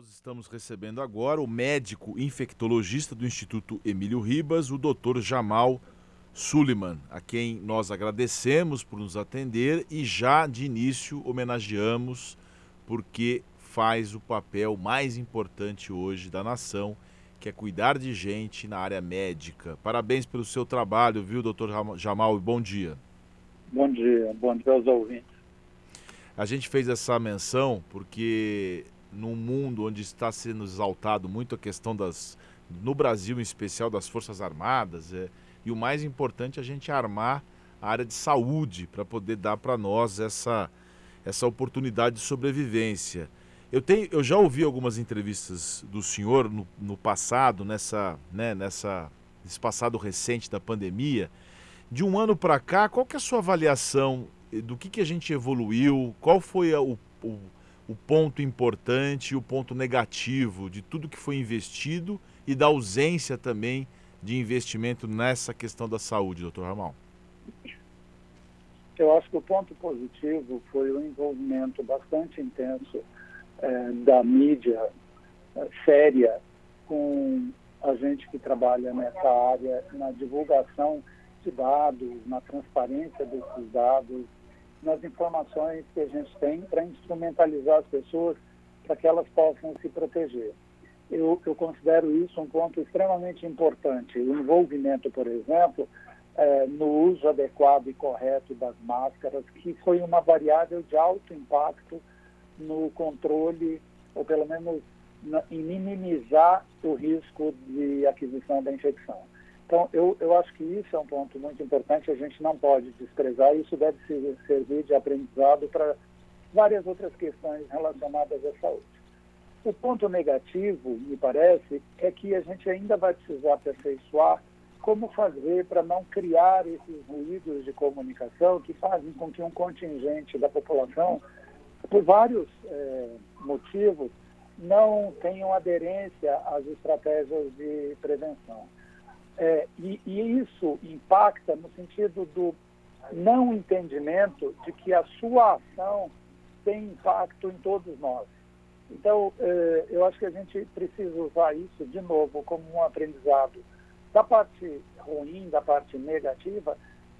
nós estamos recebendo agora o médico infectologista do Instituto Emílio Ribas, o Dr. Jamal Suliman, a quem nós agradecemos por nos atender e já de início homenageamos porque faz o papel mais importante hoje da nação, que é cuidar de gente na área médica. Parabéns pelo seu trabalho, viu, doutor Jamal, e bom dia. Bom dia, bom dia aos ouvintes. A gente fez essa menção porque num mundo onde está sendo exaltado muito a questão das, no Brasil em especial, das Forças Armadas, é, e o mais importante é a gente armar a área de saúde para poder dar para nós essa, essa oportunidade de sobrevivência. Eu, tenho, eu já ouvi algumas entrevistas do senhor no, no passado, nessa, né, nessa, nesse passado recente da pandemia. De um ano para cá, qual que é a sua avaliação do que, que a gente evoluiu? Qual foi a, o, o o ponto importante e o ponto negativo de tudo que foi investido e da ausência também de investimento nessa questão da saúde, doutor Ramal? Eu acho que o ponto positivo foi o envolvimento bastante intenso é, da mídia é, séria com a gente que trabalha nessa área, na divulgação de dados, na transparência desses dados, nas informações que a gente tem para instrumentalizar as pessoas para que elas possam se proteger. Eu, eu, considero isso um ponto extremamente importante. O envolvimento, por exemplo, é, no uso adequado e correto das máscaras, que foi uma variável de alto impacto no controle, ou pelo menos na, em minimizar o risco de aquisição da infecção. Então, eu, eu acho que isso é um ponto muito importante, a gente não pode desprezar, isso deve servir de aprendizado para várias outras questões relacionadas à saúde. O ponto negativo, me parece, é que a gente ainda vai precisar aperfeiçoar como fazer para não criar esses ruídos de comunicação que fazem com que um contingente da população, por vários é, motivos, não tenham aderência às estratégias de prevenção. É, e, e isso impacta no sentido do não entendimento de que a sua ação tem impacto em todos nós. Então, é, eu acho que a gente precisa usar isso, de novo, como um aprendizado da parte ruim, da parte negativa,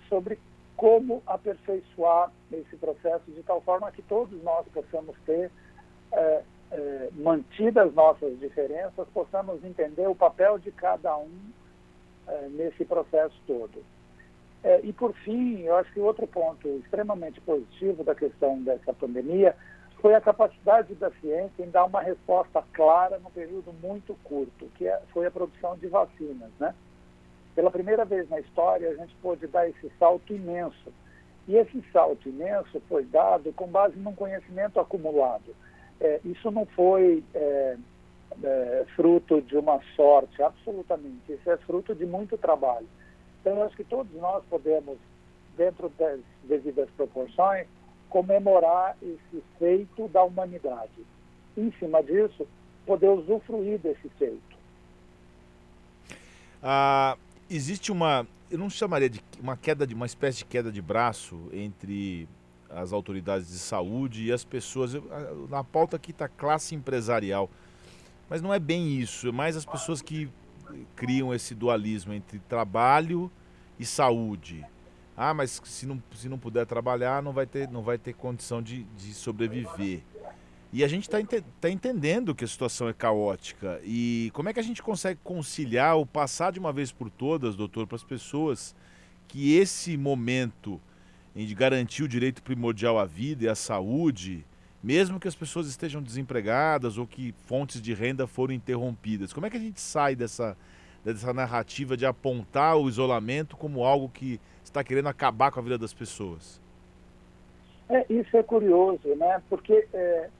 sobre como aperfeiçoar esse processo de tal forma que todos nós possamos ter é, é, mantidas nossas diferenças, possamos entender o papel de cada um nesse processo todo. É, e, por fim, eu acho que outro ponto extremamente positivo da questão dessa pandemia foi a capacidade da ciência em dar uma resposta clara num período muito curto, que é, foi a produção de vacinas. Né? Pela primeira vez na história, a gente pôde dar esse salto imenso. E esse salto imenso foi dado com base num conhecimento acumulado. É, isso não foi é, é, fruto de uma sorte, absolutamente. Isso é fruto de muito trabalho. Então, eu acho que todos nós podemos, dentro das devidas proporções, comemorar esse feito da humanidade. Em cima disso, poder usufruir desse feito. Ah, existe uma, eu não chamaria de uma queda de uma espécie de queda de braço entre as autoridades de saúde e as pessoas. Na pauta aqui está classe empresarial. Mas não é bem isso, é mais as pessoas que criam esse dualismo entre trabalho e saúde. Ah, mas se não, se não puder trabalhar, não vai ter, não vai ter condição de, de sobreviver. E a gente está ente tá entendendo que a situação é caótica. E como é que a gente consegue conciliar ou passar de uma vez por todas, doutor, para as pessoas que esse momento de garantir o direito primordial à vida e à saúde mesmo que as pessoas estejam desempregadas ou que fontes de renda foram interrompidas. Como é que a gente sai dessa, dessa narrativa de apontar o isolamento como algo que está querendo acabar com a vida das pessoas? É, isso é curioso, né? Porque é,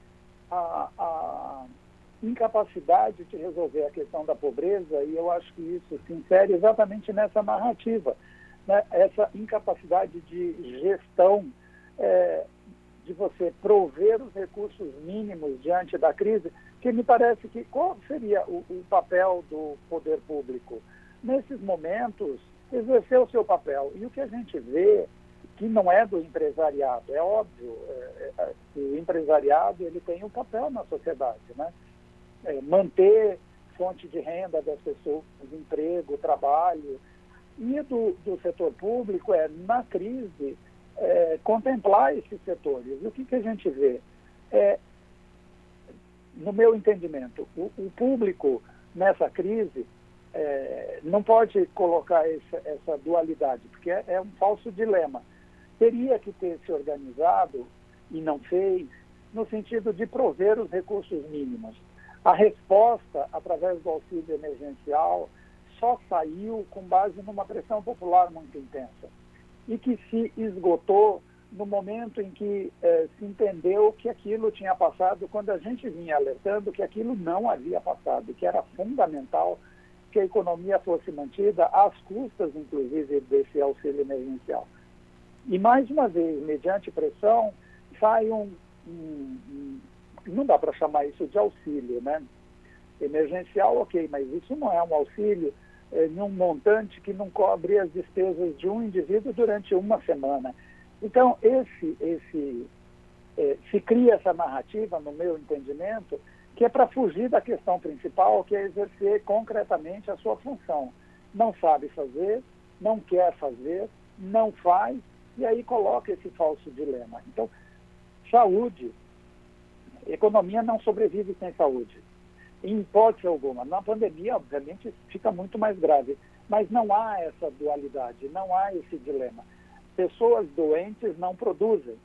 a, a, incapacidade de resolver a questão da pobreza, e eu acho que isso se insere exatamente nessa narrativa, né? essa incapacidade de gestão é, de você prover os recursos mínimos diante da crise, que me parece que qual seria o, o papel do poder público? Nesses momentos, exercer o seu papel. E o que a gente vê, que não é do empresariado, é óbvio, é, é, o empresariado ele tem um papel na sociedade, né? é, manter fonte de renda das pessoas, emprego, trabalho. E do, do setor público é, na crise, é, contemplar esses setores. E o que, que a gente vê? É, no meu entendimento, o, o público nessa crise é, não pode colocar essa, essa dualidade, porque é, é, um falso dilema. Teria que ter se organizado, e não fez, no sentido de prover os recursos mínimos. A resposta, através do auxílio emergencial, só saiu com base numa pressão popular muito intensa e que se esgotou no momento em que eh, se entendeu que aquilo tinha passado, quando a gente vinha alertando que aquilo não havia passado, que era fundamental que a economia fosse mantida às custas, inclusive, desse auxílio emergencial. E, mais uma vez, mediante pressão, sai um, um, um não dá para chamar isso de auxílio, né? Emergencial, ok, mas isso não é um auxílio em um montante que não cobre as despesas de um indivíduo durante uma semana. Então, esse, esse, é, se cria essa narrativa, no meu entendimento, que é para fugir da questão principal, que é exercer concretamente a sua função. Não sabe fazer, não quer fazer, não faz, e aí coloca esse falso dilema. Então, saúde Economia não sobrevive sem saúde. Em hipótese alguma. Na pandemia, obviamente, fica muito mais grave. Mas não há essa dualidade, não há esse dilema. Pessoas doentes não produzem.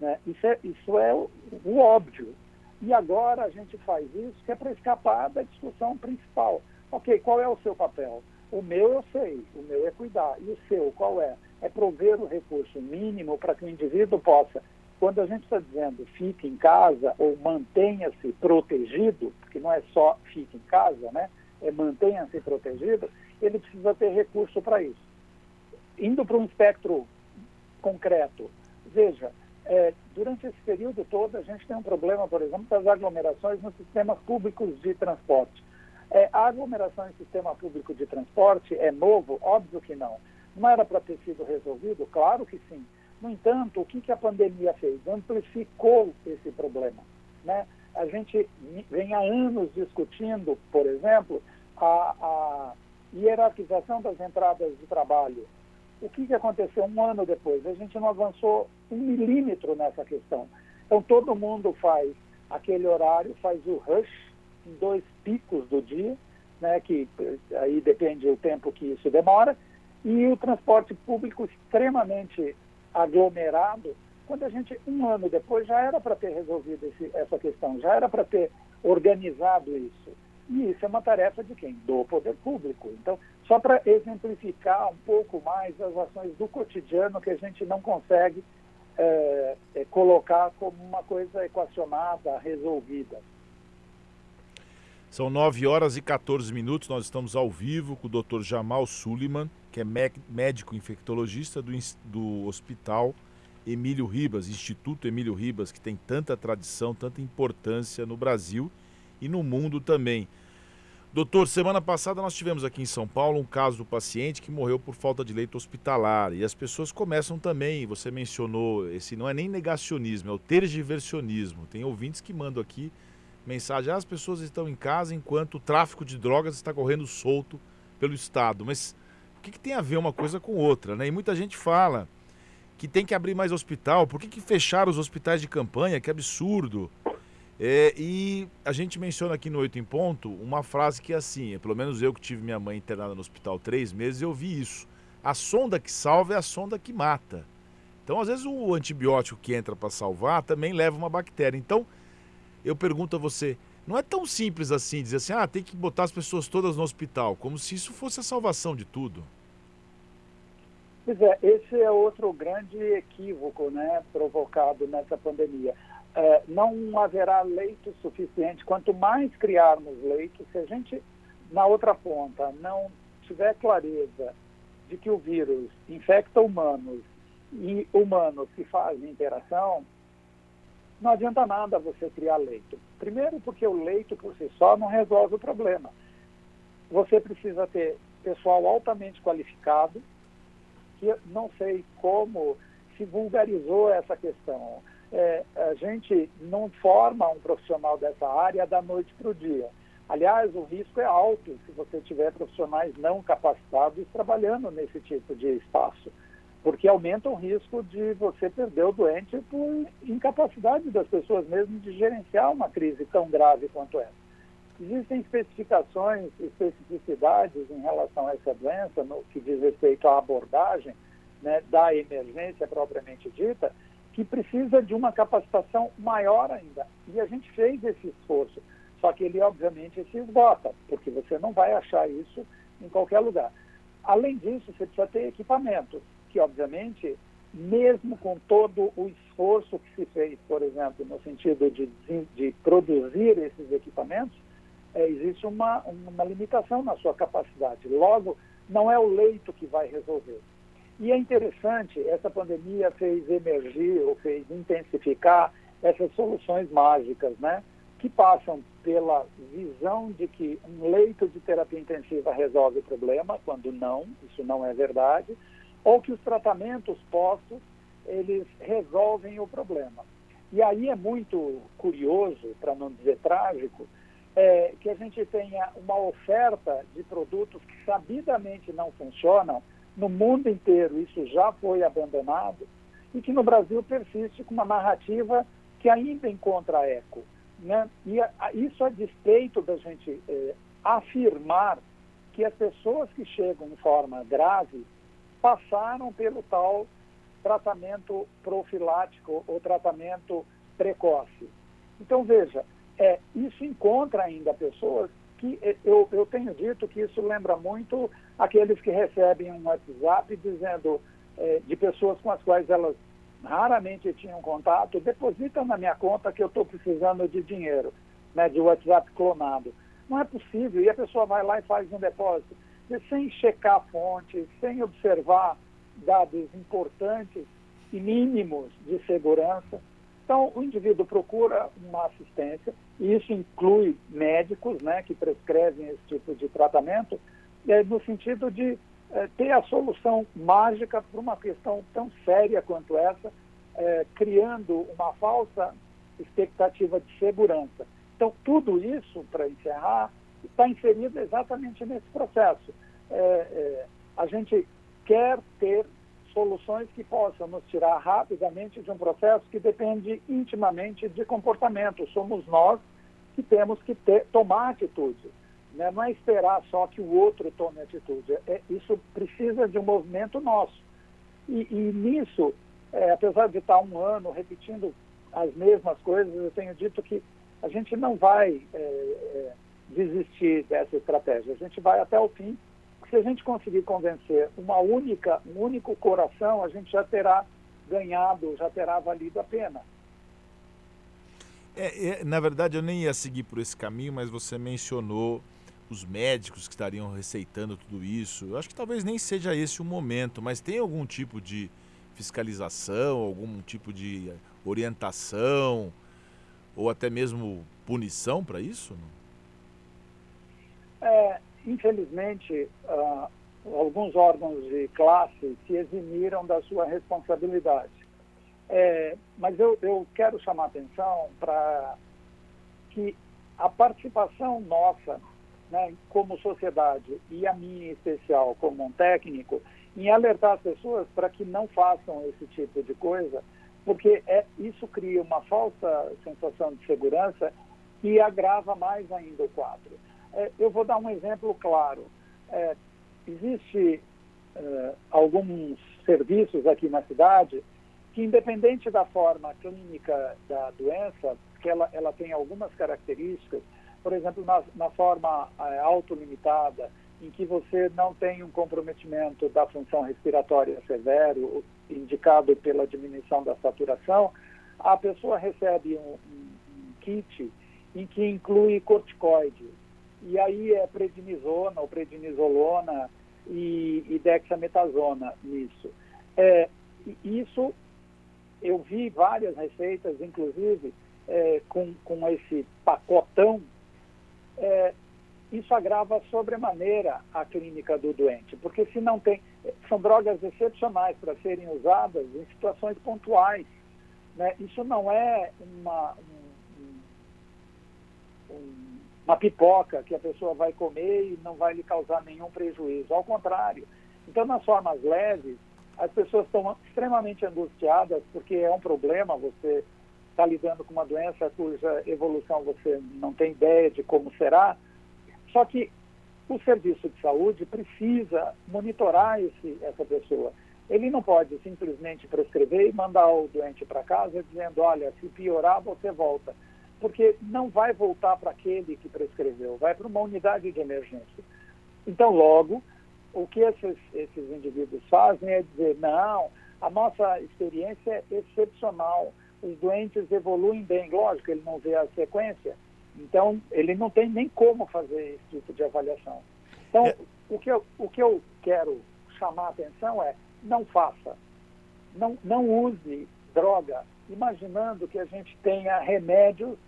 Né? Isso, é, isso é o, o óbvio. E agora a gente faz isso que é para escapar da discussão principal. Ok, qual é o seu papel? O meu eu sei, o meu é cuidar. E o seu, qual é? É prover o recurso mínimo para que o indivíduo possa quando a gente está dizendo fique em casa ou mantenha-se protegido, porque não é só fique em casa, né? É mantenha-se protegido, ele precisa ter recurso para isso. Indo para um espectro concreto, veja, é, durante esse período todo a gente tem um problema, por exemplo, das aglomerações nos sistemas públicos de transporte. É, a aglomeração em sistema público de transporte é novo? Óbvio que não. Não era para ter sido resolvido? Claro que sim. No entanto, o que, que a pandemia fez? Amplificou esse problema. Né? A gente vem há anos discutindo, por exemplo, a, a hierarquização das entradas de trabalho. O que, que aconteceu um ano depois? A gente não avançou um milímetro nessa questão. Então, todo mundo faz aquele horário, faz o rush em dois picos do dia, né, que aí depende do tempo que isso demora, e o transporte público extremamente aglomerado, quando a gente, um ano depois, já era para ter resolvido esse, essa questão, já era para ter organizado isso. E isso é uma tarefa de quem? Do poder público. Então, só para exemplificar um pouco mais as ações do cotidiano que a gente não consegue é, é, colocar como uma coisa equacionada, resolvida. São 9 horas e 14 minutos, nós estamos ao vivo com o Dr. Jamal Suliman, que é médico infectologista do, do Hospital Emílio Ribas, Instituto Emílio Ribas, que tem tanta tradição, tanta importância no Brasil e no mundo também. Doutor, semana passada nós tivemos aqui em São Paulo um caso do paciente que morreu por falta de leito hospitalar. E as pessoas começam também, você mencionou, esse não é nem negacionismo, é o tergiversionismo. Tem ouvintes que mandam aqui mensagem: ah, as pessoas estão em casa enquanto o tráfico de drogas está correndo solto pelo Estado. Mas que, que tem a ver uma coisa com outra? Né? E muita gente fala que tem que abrir mais hospital, por que, que fecharam os hospitais de campanha? Que absurdo. É, e a gente menciona aqui no Oito em Ponto uma frase que é assim, pelo menos eu que tive minha mãe internada no hospital três meses, eu vi isso. A sonda que salva é a sonda que mata. Então, às vezes, o antibiótico que entra para salvar também leva uma bactéria. Então, eu pergunto a você, não é tão simples assim dizer assim, ah, tem que botar as pessoas todas no hospital, como se isso fosse a salvação de tudo. Pois é, esse é outro grande equívoco né, provocado nessa pandemia. É, não haverá leito suficiente. Quanto mais criarmos leitos, se a gente, na outra ponta, não tiver clareza de que o vírus infecta humanos e humanos que fazem interação, não adianta nada você criar leito. Primeiro, porque o leito por si só não resolve o problema. Você precisa ter pessoal altamente qualificado, que não sei como se vulgarizou essa questão. é, a gente não forma um profissional dessa área da noite para o dia. Aliás, o risco é alto se você tiver profissionais não capacitados trabalhando nesse tipo de espaço, porque aumenta o risco de você perder o doente por incapacidade das pessoas mesmo de gerenciar uma crise tão grave quanto essa. Existem especificações, especificidades em relação a essa doença, no que diz respeito à abordagem né, da emergência propriamente dita, que precisa de uma capacitação maior ainda. E a gente fez esse esforço. Só que ele, obviamente, se esgota, porque você não vai achar isso em qualquer lugar. Além disso, você precisa ter equipamentos, que, obviamente, mesmo com todo o esforço que se fez, por exemplo, no sentido de, de produzir esses equipamentos, é, existe uma, uma limitação na sua capacidade. Logo, não é o leito que vai resolver. E é interessante, essa pandemia fez emergir ou fez intensificar essas soluções mágicas, né? Que passam pela visão de que um leito de terapia intensiva resolve o problema, quando não, isso não é verdade, ou que os tratamentos postos, eles resolvem o problema. E aí é muito curioso, para não dizer trágico, é, que a gente tenha uma oferta de produtos que sabidamente não funcionam, no mundo inteiro isso já foi abandonado, e que no Brasil persiste com uma narrativa que ainda encontra eco. Né? E a, a, isso a despeito da gente é, afirmar que as pessoas que chegam em forma grave passaram pelo tal tratamento profilático ou tratamento precoce. Então, veja, é, isso encontra ainda pessoas que é, eu, eu tenho dito que isso lembra muito aqueles que recebem um WhatsApp dizendo é, de pessoas com as quais elas raramente tinham contato, depositam na minha conta que eu estou precisando de dinheiro, né, de WhatsApp clonado. Não é possível. E a pessoa vai lá e faz um depósito. Sem checar a fonte, sem observar dados importantes e mínimos de segurança. Então, o indivíduo procura uma assistência, e isso inclui médicos né, que prescrevem esse tipo de tratamento, é, no sentido de é, ter a solução mágica para uma questão tão séria quanto essa, é, criando uma falsa expectativa de segurança. Então, tudo isso, para encerrar, está inserido exatamente nesse processo. É, é, a gente quer ter soluções que possam nos tirar rapidamente de um processo que depende intimamente de comportamento. Somos nós que temos que ter, tomar atitude. Né? Não é esperar só que o outro tome atitude. É, isso precisa de um movimento nosso. E, e nisso, é, apesar de estar um ano repetindo as mesmas coisas, eu tenho dito que a gente não vai é, é desistir dessa estratégia. A gente vai até o fim se a gente conseguir convencer uma única, um único coração, a gente já terá ganhado, já terá valido a pena. É, é, na verdade, eu nem ia seguir por esse caminho, mas você mencionou os médicos que estariam receitando tudo isso. Eu acho que talvez nem seja esse o momento, mas tem algum tipo de fiscalização, algum tipo de orientação ou até mesmo punição para isso? É, infelizmente, uh, alguns órgãos de classe se eximiram da sua responsabilidade. É, mas eu, eu quero chamar atenção para que a participação nossa, né, como sociedade, e a minha em especial como um técnico, em alertar as pessoas para que não façam esse tipo de coisa, porque é, isso cria uma falsa sensação de segurança e agrava mais ainda o quadro. É, eu vou dar um exemplo claro. É, existe é, alguns serviços aqui na cidade que, independente da forma clínica da doença, que ela, ela tem algumas características, por exemplo, na, na forma é, autolimitada, em que você não tem um comprometimento da função respiratória severo, indicado pela diminuição da saturação, a pessoa recebe um, um, um kit em que inclui corticoides, e aí é prednisona ou prednisolona e, e dexametasona nisso. É, isso eu vi várias receitas, inclusive é, com, com esse pacotão, é, isso agrava sobremaneira a clínica do doente, porque se não tem, são drogas excepcionais para serem usadas em situações pontuais. Né? Isso não é uma, um, um, uma pipoca que a pessoa vai comer e não vai lhe causar nenhum prejuízo. Ao contrário. Então, nas formas leves, as pessoas estão extremamente angustiadas porque é um problema você está lidando com uma doença cuja evolução você não tem ideia de como será. Só que o serviço de saúde precisa monitorar esse, essa pessoa. Ele não pode simplesmente prescrever e mandar o doente para casa dizendo, olha, se piorar, você volta. Porque não vai voltar para aquele que prescreveu, vai para uma unidade de emergência. Então, logo, o que esses, esses indivíduos fazem é dizer, não, a nossa experiência é excepcional, os doentes evoluem bem. Lógico, ele não vê a sequência, então ele não tem nem como fazer esse tipo de avaliação. Então, é... o, que eu, o que eu quero chamar a atenção é, não faça, não, não use droga imaginando que a gente tenha remédios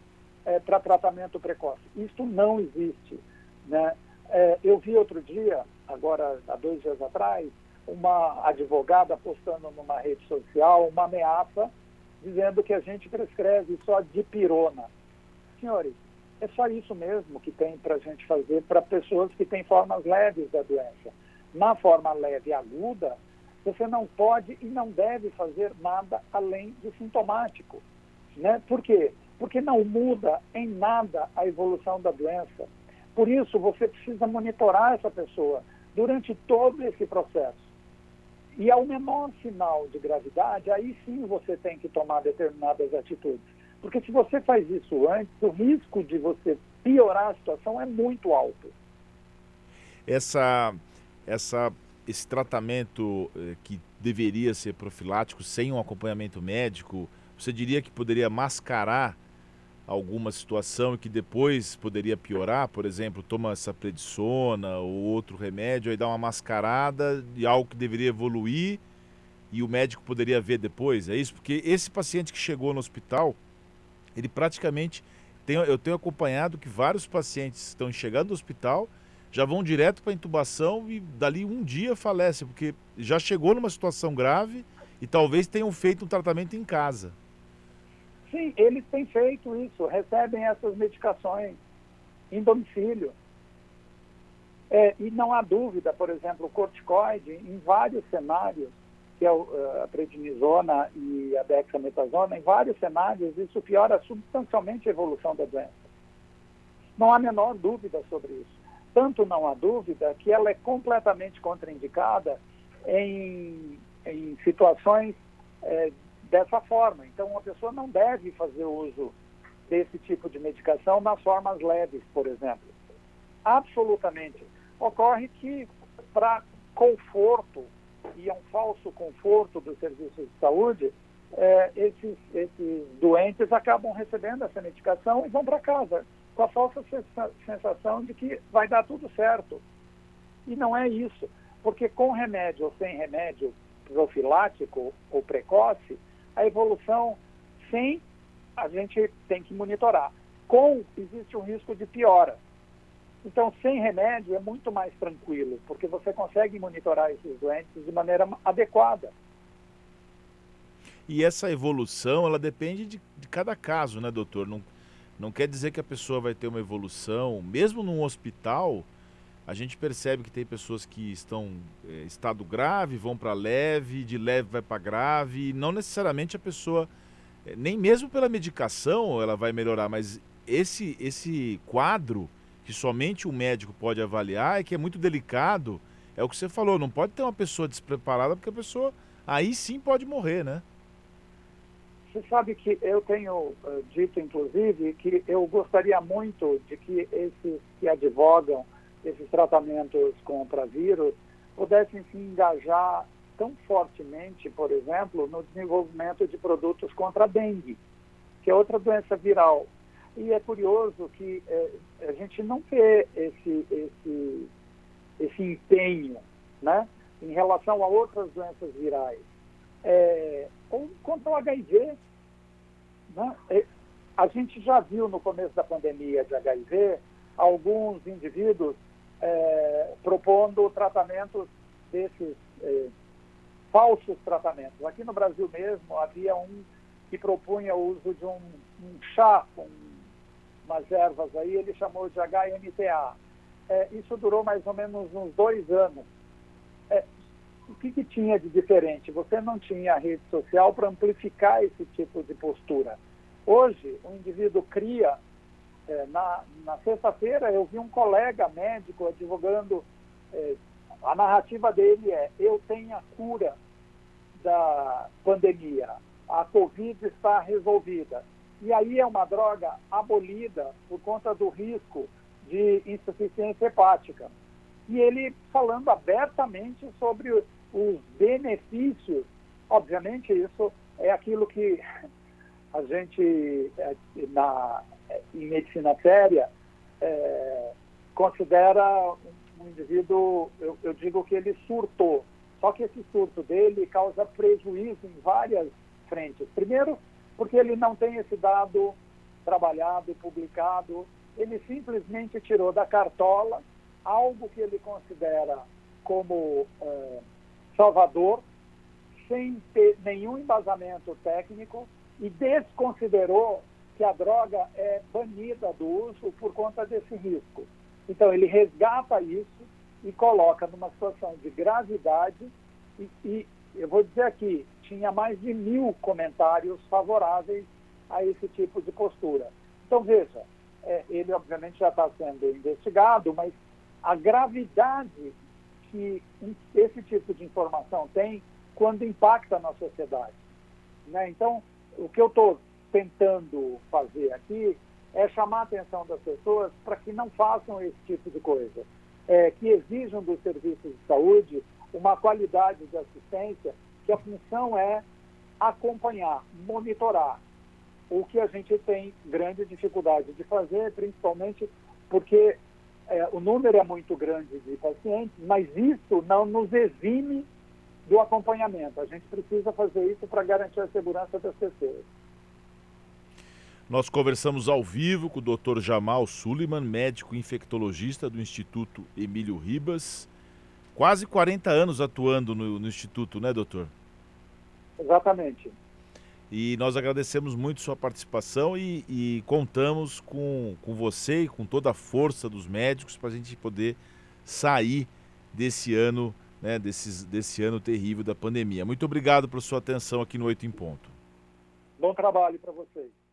é, para tratamento precoce. Isso não existe. Né? É, eu vi outro dia, agora há dois dias atrás, uma advogada postando numa rede social uma ameaça dizendo que a gente prescreve só dipirona. Senhores, é só isso mesmo que tem para a gente fazer para pessoas que têm formas leves da doença. Na forma leve aguda, você não pode e não deve fazer nada além de sintomático. Né? Por quê? Porque não muda em nada a evolução da doença. Por isso, você precisa monitorar essa pessoa durante todo esse processo. E ao menor sinal de gravidade, aí sim você tem que tomar determinadas atitudes. Porque se você faz isso antes, o risco de você piorar a situação é muito alto. Essa, essa, esse tratamento eh, que deveria ser profilático sem um acompanhamento médico, você diria que poderia mascarar alguma situação que depois poderia piorar, por exemplo, toma essa predissona ou outro remédio, aí dá uma mascarada de algo que deveria evoluir e o médico poderia ver depois, é isso? Porque esse paciente que chegou no hospital, ele praticamente, tem, eu tenho acompanhado que vários pacientes estão chegando no hospital, já vão direto para intubação e dali um dia falece, porque já chegou numa situação grave e talvez tenham feito um tratamento em casa. Sim, eles têm feito isso, recebem essas medicações em domicílio. É, e não há dúvida, por exemplo, o corticoide, em vários cenários, que é eh, a prednisona e a dexametasona, em vários cenários, isso piora substancialmente a evolução da doença. Não há a menor dúvida sobre isso. Tanto não há dúvida que ela é completamente contraindicada em, em situações é, dessa forma. Então, a pessoa não deve fazer uso desse tipo de medicação nas formas leves, por exemplo. Absolutamente. Ocorre que, para conforto, e é um falso conforto dos serviços de saúde, é, esses, esses doentes acabam recebendo essa medicação e vão para casa com a falsa sensação de que vai dar tudo certo. E não é isso, porque com remédio ou sem remédio profilático ou precoce, a evolução sem a gente tem que monitorar. Com existe um risco de piora. Então, sem remédio é muito mais tranquilo, porque você consegue monitorar esses doentes de maneira adequada. E essa evolução, ela depende de, de cada caso, né, doutor? Não, não quer dizer que a pessoa vai ter uma evolução, mesmo num hospital, a gente percebe que tem pessoas que estão em é, estado grave, vão para leve, de leve vai para grave, e não necessariamente a pessoa, é, nem mesmo pela medicação ela vai melhorar, mas esse, esse quadro que somente o médico pode avaliar é que é muito delicado, é o que você falou, não pode ter uma pessoa despreparada, porque a pessoa aí sim pode morrer, né? Você sabe que eu tenho uh, dito, inclusive, que eu gostaria muito de que esses que advogam esses tratamentos contra vírus pudessem se engajar tão fortemente, por exemplo, no desenvolvimento de produtos contra a dengue, que é outra doença viral. E é curioso que é, a gente não vê esse, esse, esse empenho né, em relação a outras doenças virais. É, ou contra o HIV. Né? A gente já viu no começo da pandemia de HIV alguns indivíduos é, propondo tratamentos desses é, falsos tratamentos. Aqui no Brasil mesmo havia um que propunha o uso de um, um chá com umas ervas aí, ele chamou de HMTA. É, isso durou mais ou menos uns dois anos. É, o que, que, tinha de diferente? Você não tinha rede social para amplificar esse tipo de postura. Hoje, o indivíduo cria. É, na, na sexta-feira, eu vi um colega médico advogando. É, a narrativa dele é: eu tenho a cura da pandemia, a Covid está resolvida. E aí é uma droga abolida por conta do risco de insuficiência hepática. E ele falando abertamente sobre os benefícios, obviamente isso é aquilo que a gente, é, na, em medicina séria, é, considera um indivíduo, eu, eu digo que ele surtou. Só que esse surto dele causa prejuízo em várias frentes. Primeiro, porque ele não tem esse dado trabalhado, publicado, ele simplesmente tirou da cartola algo que ele considera como é, salvador, sem ter nenhum embasamento técnico, e desconsiderou que a droga é banida do uso por conta desse risco. Então, ele resgata isso e coloca numa situação de gravidade e, e eu vou dizer aqui, tinha mais de mil comentários favoráveis a esse tipo de postura. Então, veja, é, ele obviamente já está sendo investigado, mas a gravidade que esse tipo de informação tem quando impacta na sociedade. Né? Então, o que eu estou tentando fazer aqui é chamar a atenção das pessoas para que não façam esse tipo de coisa, é, que exijam dos serviços de saúde uma qualidade de assistência que a função é acompanhar, monitorar, o que a gente tem grande dificuldade de fazer, principalmente porque é, o número é muito grande de pacientes, mas isso não nos exime do acompanhamento. A gente precisa fazer isso para garantir a segurança das pessoas. Nós conversamos ao vivo com o Dr. Jamal Suliman, médico infectologista do Instituto Emílio Ribas. Quase 40 anos atuando no, no Instituto, né, doutor? Exatamente. E nós agradecemos muito sua participação e, e contamos com, com você e com toda a força dos médicos para a gente poder sair desse ano, né, desses, desse ano terrível da pandemia. Muito obrigado por sua atenção aqui no Oito em Ponto. Bom trabalho para vocês.